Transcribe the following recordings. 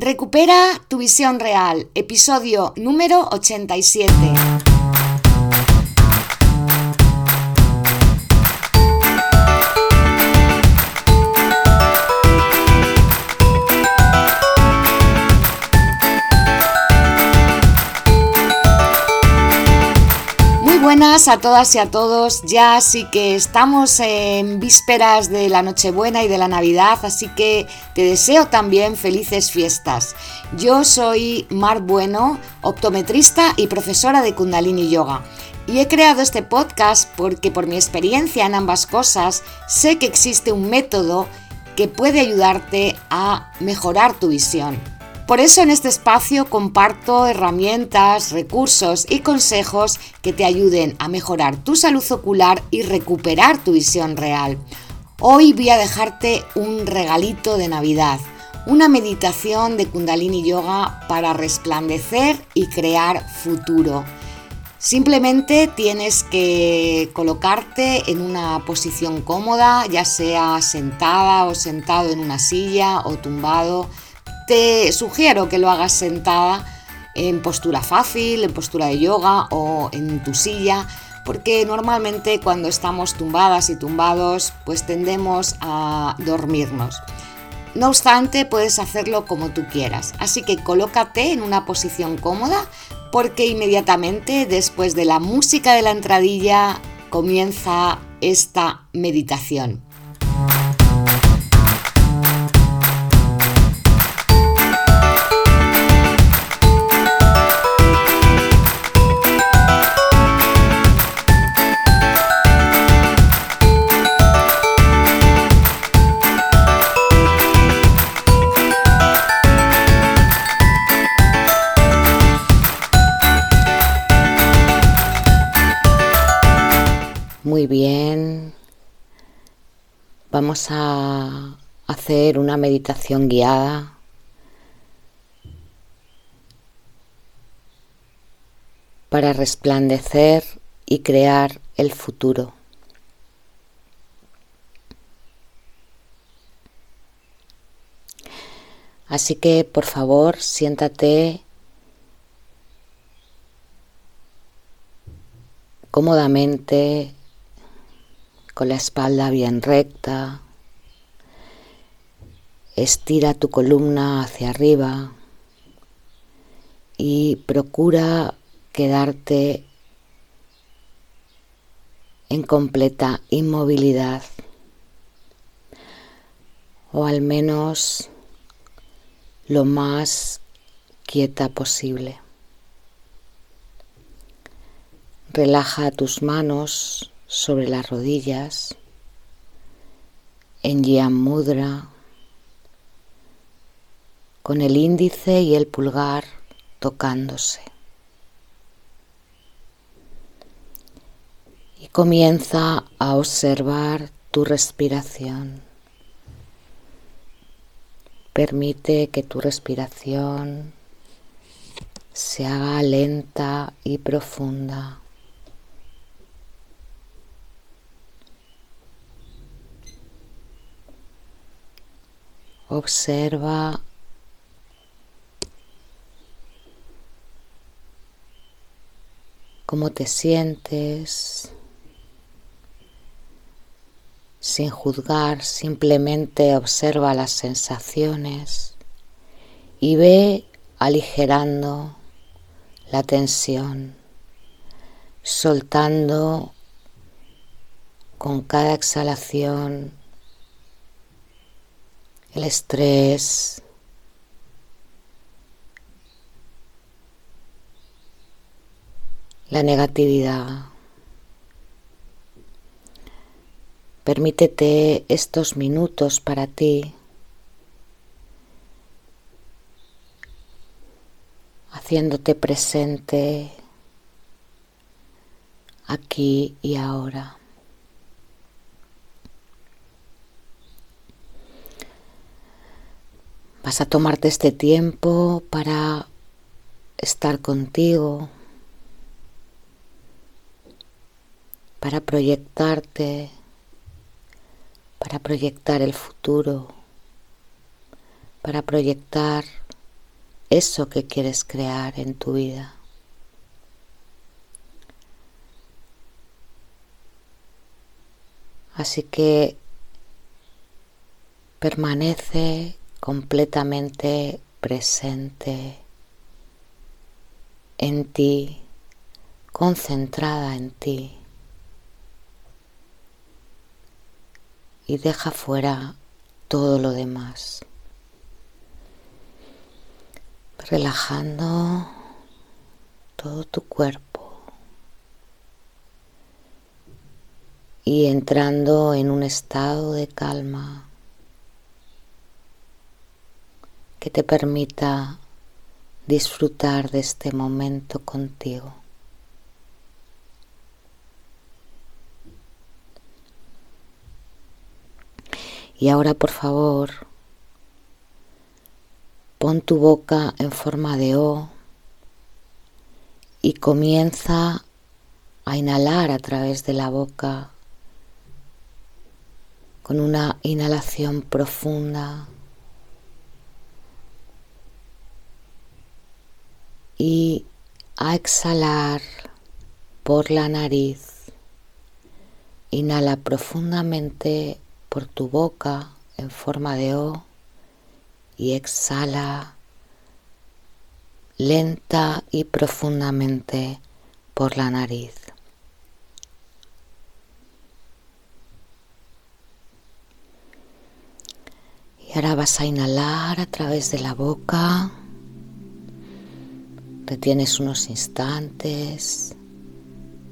Recupera tu visión real, episodio número 87. Buenas a todas y a todos. Ya sí que estamos en vísperas de la Nochebuena y de la Navidad, así que te deseo también felices fiestas. Yo soy Mar Bueno, optometrista y profesora de Kundalini Yoga. Y he creado este podcast porque por mi experiencia en ambas cosas sé que existe un método que puede ayudarte a mejorar tu visión. Por eso en este espacio comparto herramientas, recursos y consejos que te ayuden a mejorar tu salud ocular y recuperar tu visión real. Hoy voy a dejarte un regalito de Navidad, una meditación de Kundalini Yoga para resplandecer y crear futuro. Simplemente tienes que colocarte en una posición cómoda, ya sea sentada o sentado en una silla o tumbado te sugiero que lo hagas sentada en postura fácil, en postura de yoga o en tu silla, porque normalmente cuando estamos tumbadas y tumbados, pues tendemos a dormirnos. No obstante, puedes hacerlo como tú quieras. Así que colócate en una posición cómoda porque inmediatamente después de la música de la entradilla comienza esta meditación. Muy bien. Vamos a hacer una meditación guiada. para resplandecer y crear el futuro. Así que por favor siéntate cómodamente con la espalda bien recta. Estira tu columna hacia arriba y procura quedarte en completa inmovilidad o al menos lo más quieta posible. Relaja tus manos sobre las rodillas, en Yan Mudra, con el índice y el pulgar tocándose. Y comienza a observar tu respiración. Permite que tu respiración se haga lenta y profunda. Observa. Cómo te sientes. Sin juzgar, simplemente observa las sensaciones y ve aligerando la tensión, soltando con cada exhalación el estrés, la negatividad. Permítete estos minutos para ti, haciéndote presente aquí y ahora. Vas a tomarte este tiempo para estar contigo, para proyectarte, para proyectar el futuro, para proyectar eso que quieres crear en tu vida. Así que permanece completamente presente en ti, concentrada en ti. Y deja fuera todo lo demás. Relajando todo tu cuerpo y entrando en un estado de calma que te permita disfrutar de este momento contigo. Y ahora por favor, pon tu boca en forma de O y comienza a inhalar a través de la boca con una inhalación profunda y a exhalar por la nariz. Inhala profundamente por tu boca en forma de O y exhala lenta y profundamente por la nariz. Y ahora vas a inhalar a través de la boca. Retienes unos instantes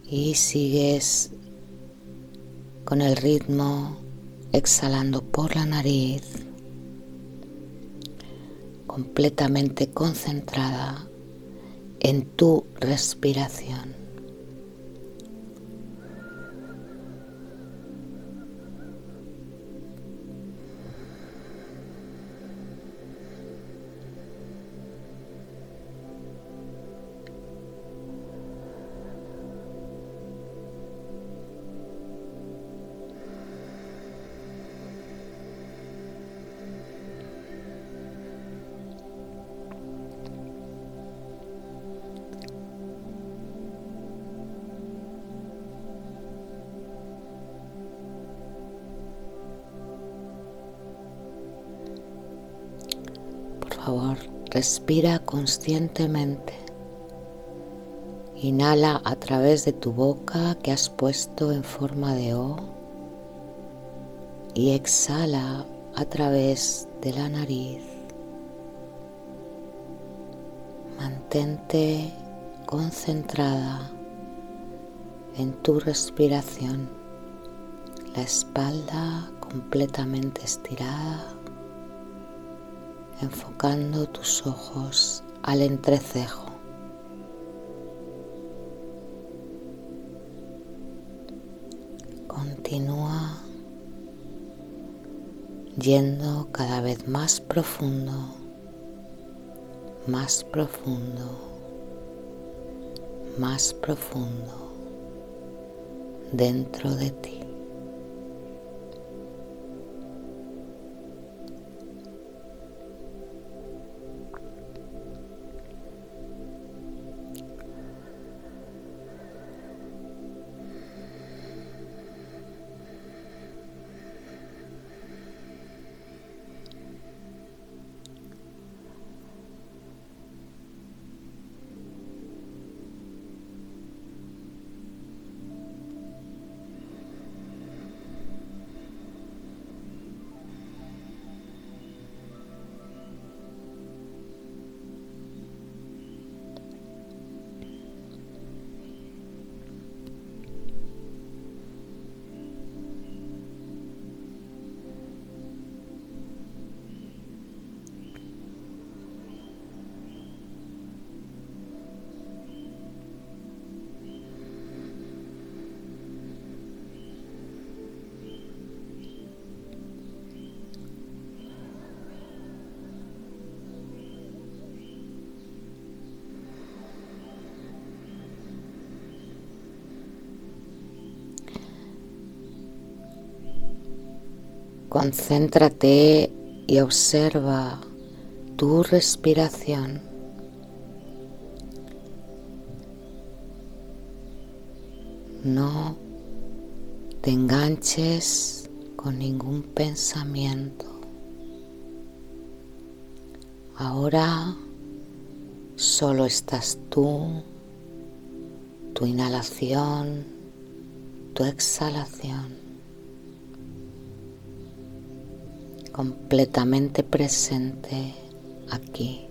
y sigues con el ritmo exhalando por la nariz, completamente concentrada en tu respiración. Respira conscientemente. Inhala a través de tu boca que has puesto en forma de O y exhala a través de la nariz. Mantente concentrada en tu respiración, la espalda completamente estirada enfocando tus ojos al entrecejo. Continúa yendo cada vez más profundo, más profundo, más profundo dentro de ti. Concéntrate y observa tu respiración. No te enganches con ningún pensamiento. Ahora solo estás tú, tu inhalación, tu exhalación. Completamente presente aquí.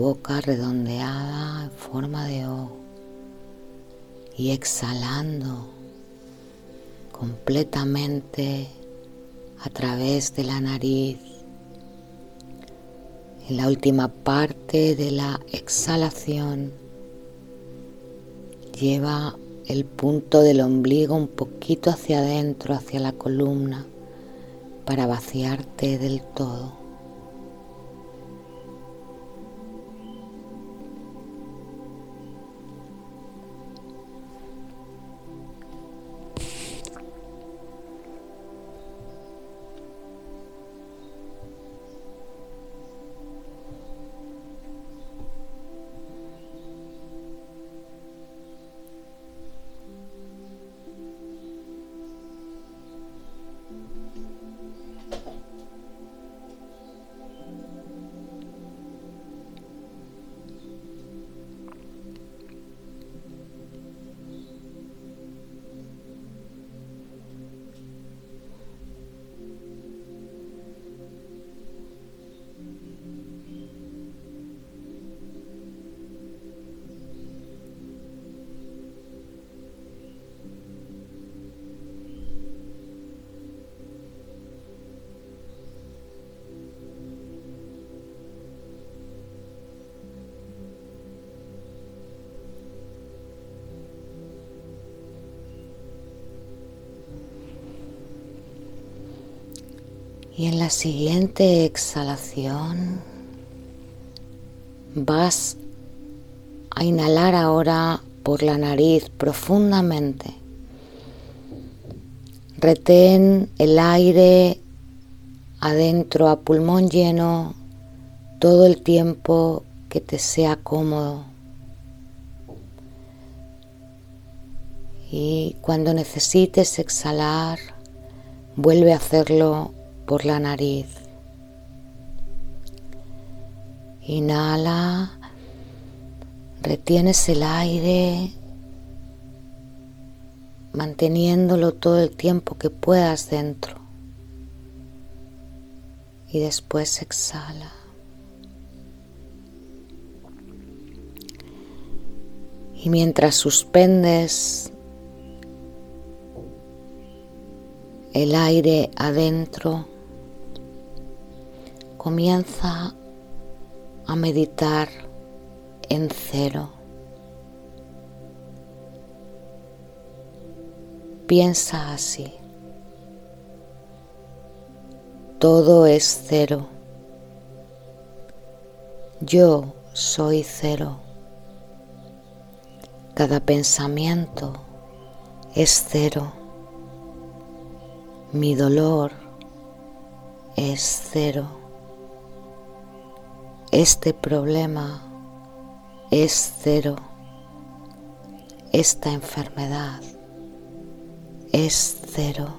Boca redondeada en forma de O y exhalando completamente a través de la nariz. En la última parte de la exhalación lleva el punto del ombligo un poquito hacia adentro, hacia la columna para vaciarte del todo. Y en la siguiente exhalación vas a inhalar ahora por la nariz profundamente. Retén el aire adentro a pulmón lleno todo el tiempo que te sea cómodo. Y cuando necesites exhalar, vuelve a hacerlo por la nariz. Inhala, retienes el aire, manteniéndolo todo el tiempo que puedas dentro. Y después exhala. Y mientras suspendes el aire adentro, comienza a meditar en cero. Piensa así. Todo es cero. Yo soy cero. Cada pensamiento es cero. Mi dolor es cero este problema es cero, esta enfermedad es cero.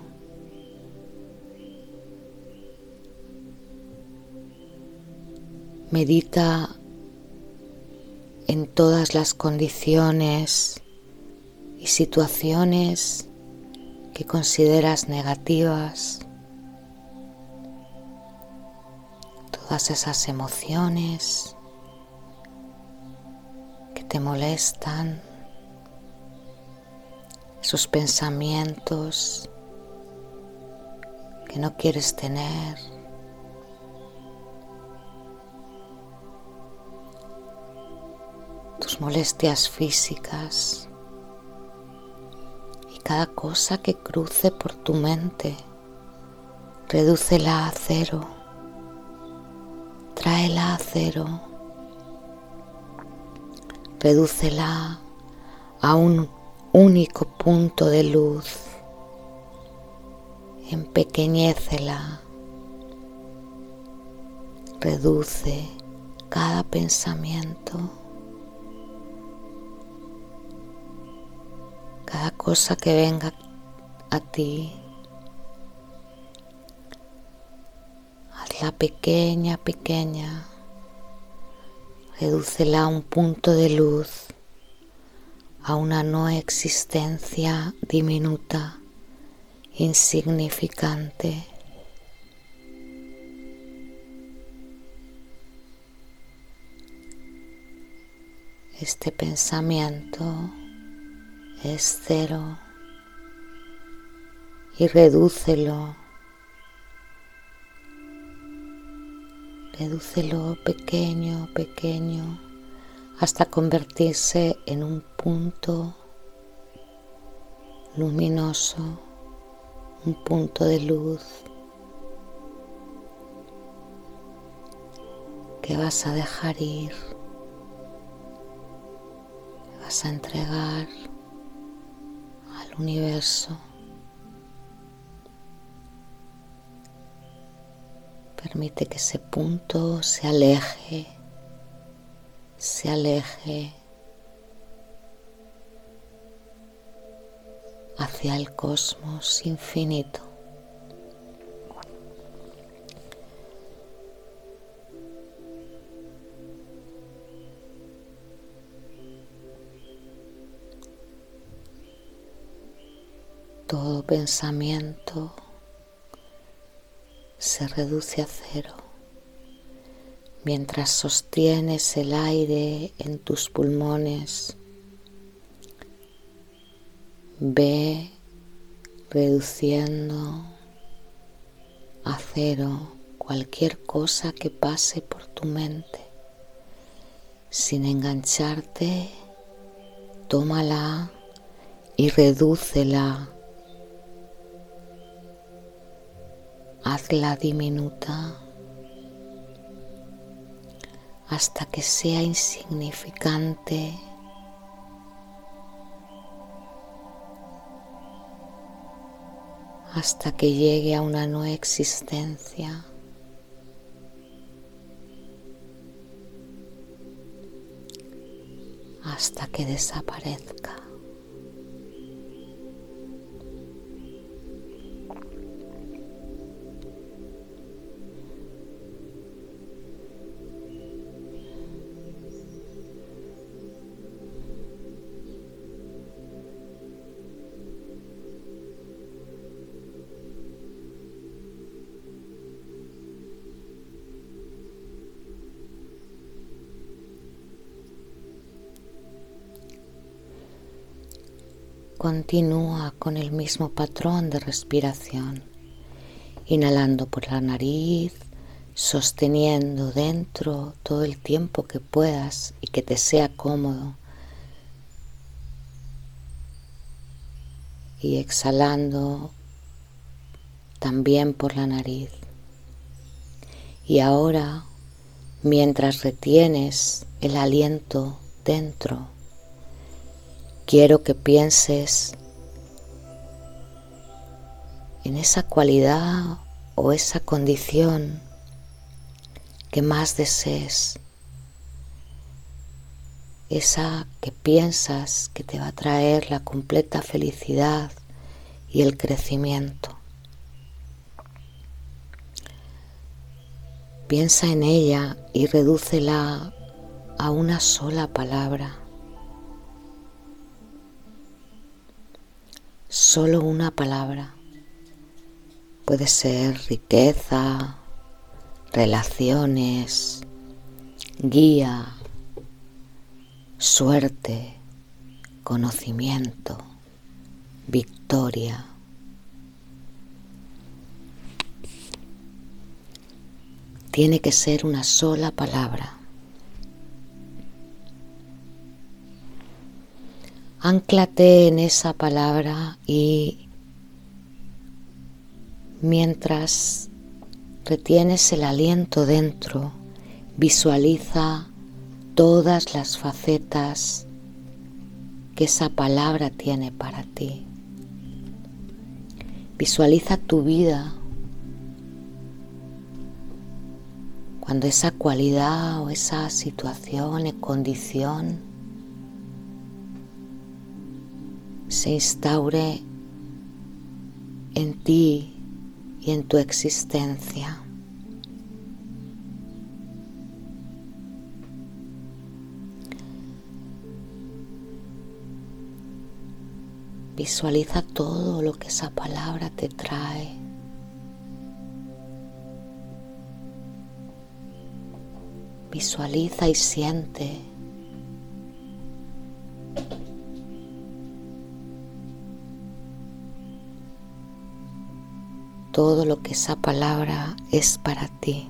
Medita en todas las condiciones y situaciones que consideras negativas todas esas emociones que te molestan, esos pensamientos que no quieres tener. Tus molestias físicas y cada cosa que cruce por tu mente, redúcela a cero, tráela a cero, redúcela a un único punto de luz, empequeñécela, reduce cada pensamiento, cada cosa que venga a ti. Hazla pequeña, pequeña, redúcela a un punto de luz a una no existencia diminuta, insignificante. Este pensamiento es cero y redúcelo, redúcelo pequeño, pequeño hasta convertirse en un punto luminoso, un punto de luz que vas a dejar ir, vas a entregar al universo. Permite que ese punto se aleje se aleje hacia el cosmos infinito. Todo pensamiento se reduce a cero mientras sostienes el aire en tus pulmones. Ve reduciendo a cero cualquier cosa que pase por tu mente. Sin engancharte, tómala y redúcela. Hazla diminuta hasta que sea insignificante. hasta que llegue a una no existencia. hasta que desaparezca. Continúa con el mismo patrón de respiración, inhalando por la nariz, sosteniendo dentro todo el tiempo que puedas y que te sea cómodo. Y exhalando también por la nariz. Y ahora, mientras retienes el aliento dentro, Quiero que pienses en esa cualidad o esa condición que más desees, esa que piensas que te va a traer la completa felicidad y el crecimiento. Piensa en ella y redúcela a una sola palabra. solo una palabra. Puede ser riqueza, relaciones, guía, suerte, conocimiento, victoria. Tiene que ser una sola palabra. Anclate en esa palabra y mientras retienes el aliento dentro, visualiza todas las facetas que esa palabra tiene para ti. Visualiza tu vida cuando esa cualidad o esa situación condición se instaure en ti y en tu existencia. Visualiza todo lo que esa palabra te trae. Visualiza y siente. Todo lo que esa palabra es para ti.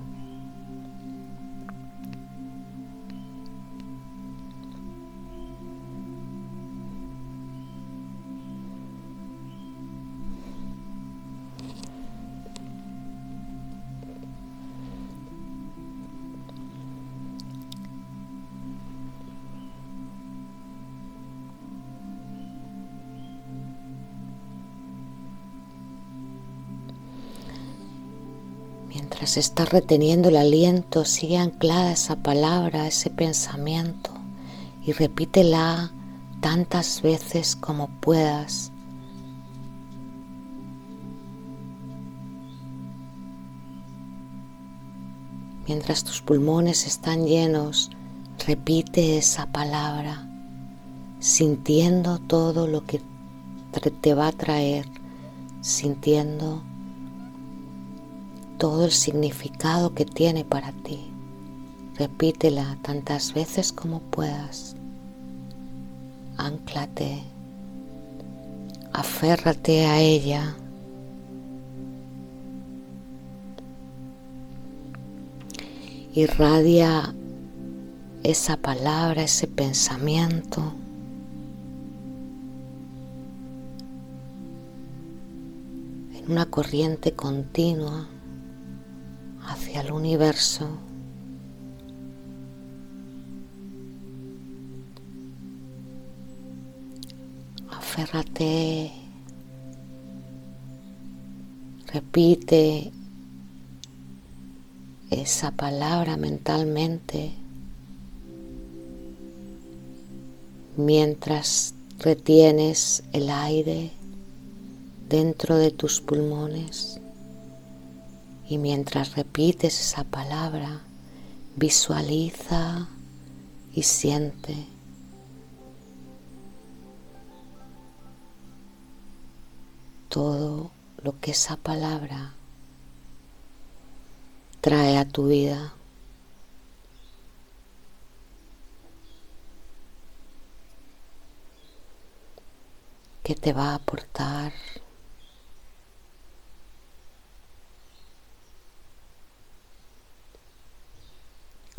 Mientras estás reteniendo el aliento, sigue anclada esa palabra, ese pensamiento y repítela tantas veces como puedas. Mientras tus pulmones están llenos, repite esa palabra, sintiendo todo lo que te va a traer, sintiendo todo el significado que tiene para ti. Repítela tantas veces como puedas. Anclate, aférrate a ella. Irradia esa palabra, ese pensamiento. en una corriente continua hacia el universo. Aférrate, repite esa palabra mentalmente mientras retienes el aire dentro de tus pulmones. Y mientras repites esa palabra, visualiza y siente todo lo que esa palabra trae a tu vida. que te va a aportar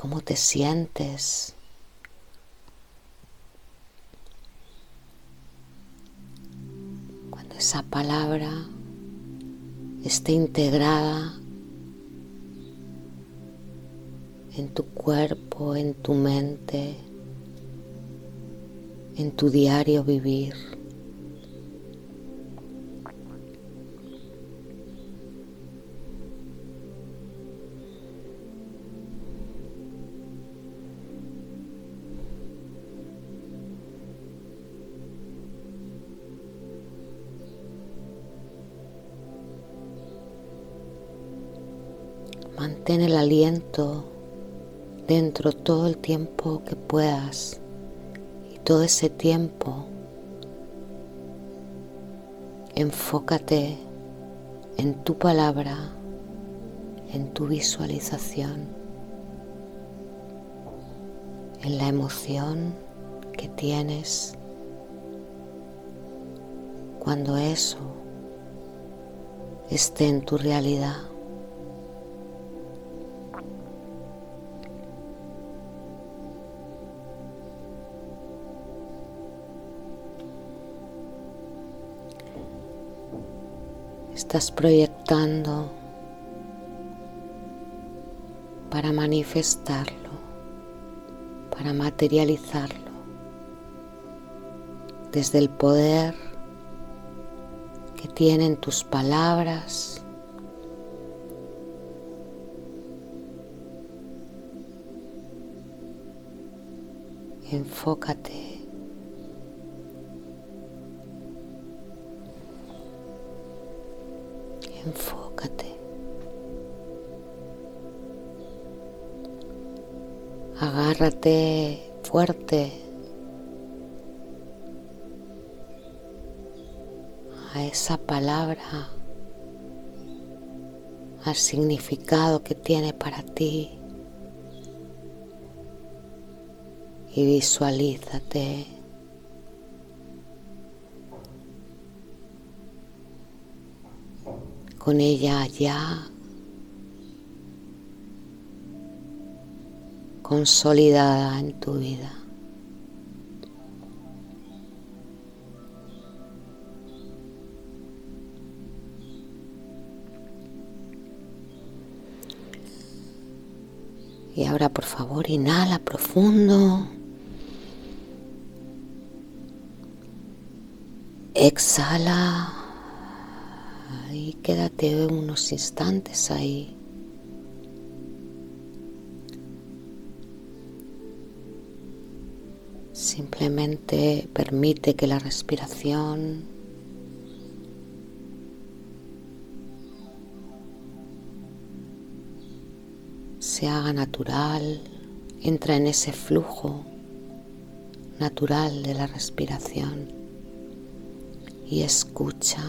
cómo te sientes. Cuando esa palabra esté integrada en tu cuerpo, en tu mente, en tu diario vivir. Mantén el aliento dentro todo el tiempo que puedas y todo ese tiempo enfócate en tu palabra, en tu visualización, en la emoción que tienes cuando eso esté en tu realidad. Estás proyectando para manifestarlo, para materializarlo, desde el poder que tienen tus palabras, enfócate fuerte. A esa palabra al significado que tiene para ti. Y visualízate. Con ella ya consolidada en tu vida. Y ahora por favor inhala profundo. Exhala y quédate unos instantes ahí. Simplemente permite que la respiración se haga natural, entra en ese flujo natural de la respiración y escucha.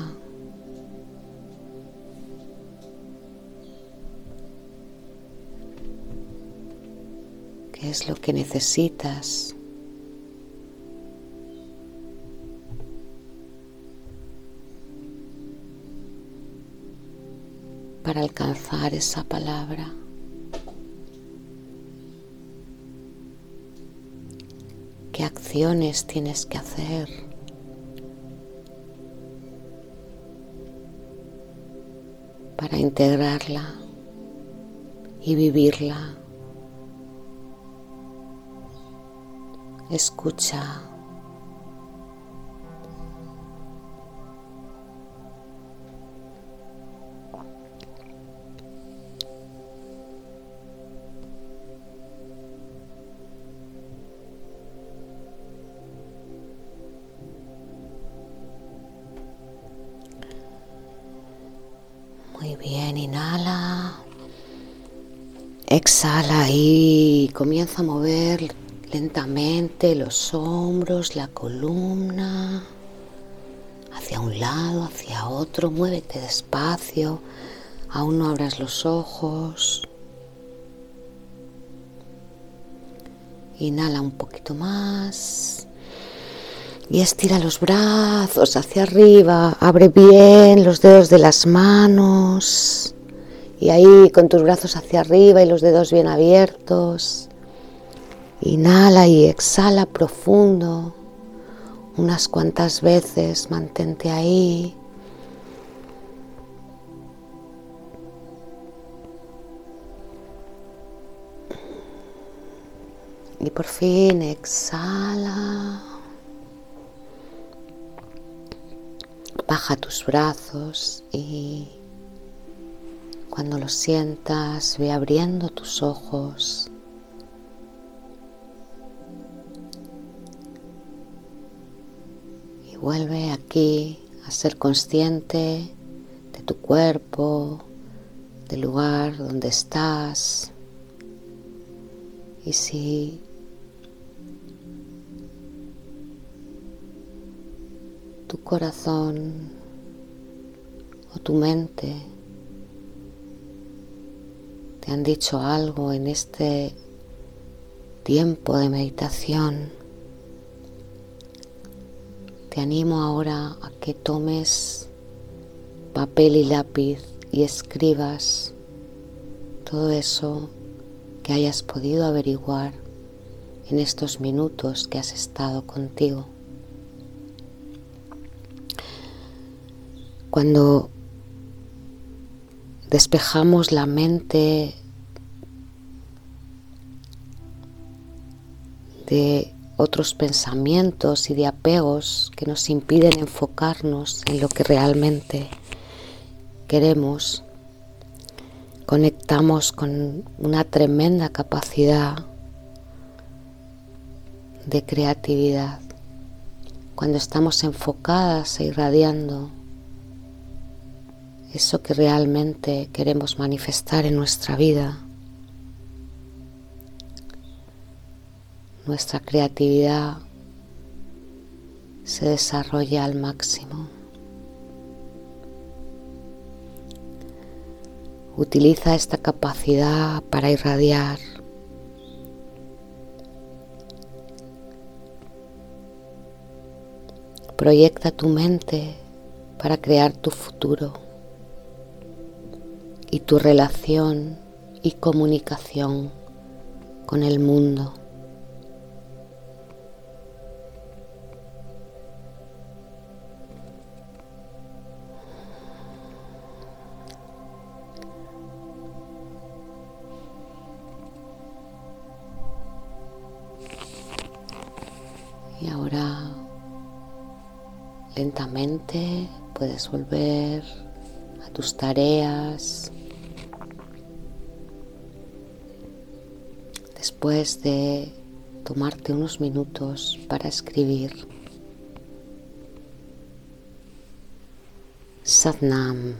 ¿Qué es lo que necesitas? Para alcanzar esa palabra. ¿Qué acciones tienes que hacer? para integrarla y vivirla. Escucha. Bien, inhala. Exhala y comienza a mover lentamente los hombros, la columna, hacia un lado, hacia otro. Muévete despacio. Aún no abras los ojos. Inhala un poquito más. Y estira los brazos hacia arriba, abre bien los dedos de las manos. Y ahí con tus brazos hacia arriba y los dedos bien abiertos. Inhala y exhala profundo. Unas cuantas veces mantente ahí. Y por fin exhala. Baja tus brazos y cuando lo sientas ve abriendo tus ojos. Y vuelve aquí a ser consciente de tu cuerpo, del lugar donde estás. Y si corazón o tu mente te han dicho algo en este tiempo de meditación, te animo ahora a que tomes papel y lápiz y escribas todo eso que hayas podido averiguar en estos minutos que has estado contigo. Cuando despejamos la mente de otros pensamientos y de apegos que nos impiden enfocarnos en lo que realmente queremos, conectamos con una tremenda capacidad de creatividad. Cuando estamos enfocadas e irradiando eso que realmente queremos manifestar en nuestra vida. Nuestra creatividad se desarrolla al máximo. Utiliza esta capacidad para irradiar Proyecta tu mente para crear tu futuro y tu relación y comunicación con el mundo. Y ahora lentamente puedes volver a tus tareas, después de tomarte unos minutos para escribir. Satnam.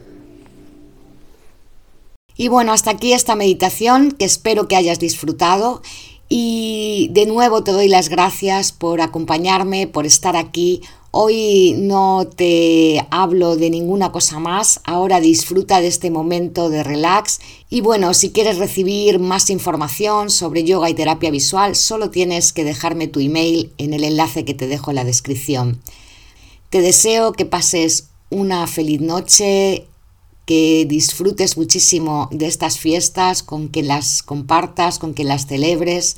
Y bueno, hasta aquí esta meditación que espero que hayas disfrutado y de nuevo te doy las gracias por acompañarme, por estar aquí Hoy no te hablo de ninguna cosa más, ahora disfruta de este momento de relax y bueno, si quieres recibir más información sobre yoga y terapia visual, solo tienes que dejarme tu email en el enlace que te dejo en la descripción. Te deseo que pases una feliz noche, que disfrutes muchísimo de estas fiestas, con que las compartas, con que las celebres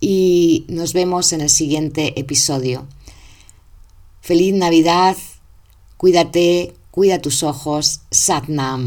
y nos vemos en el siguiente episodio. Feliz Navidad, cuídate, cuida tus ojos, Satnam.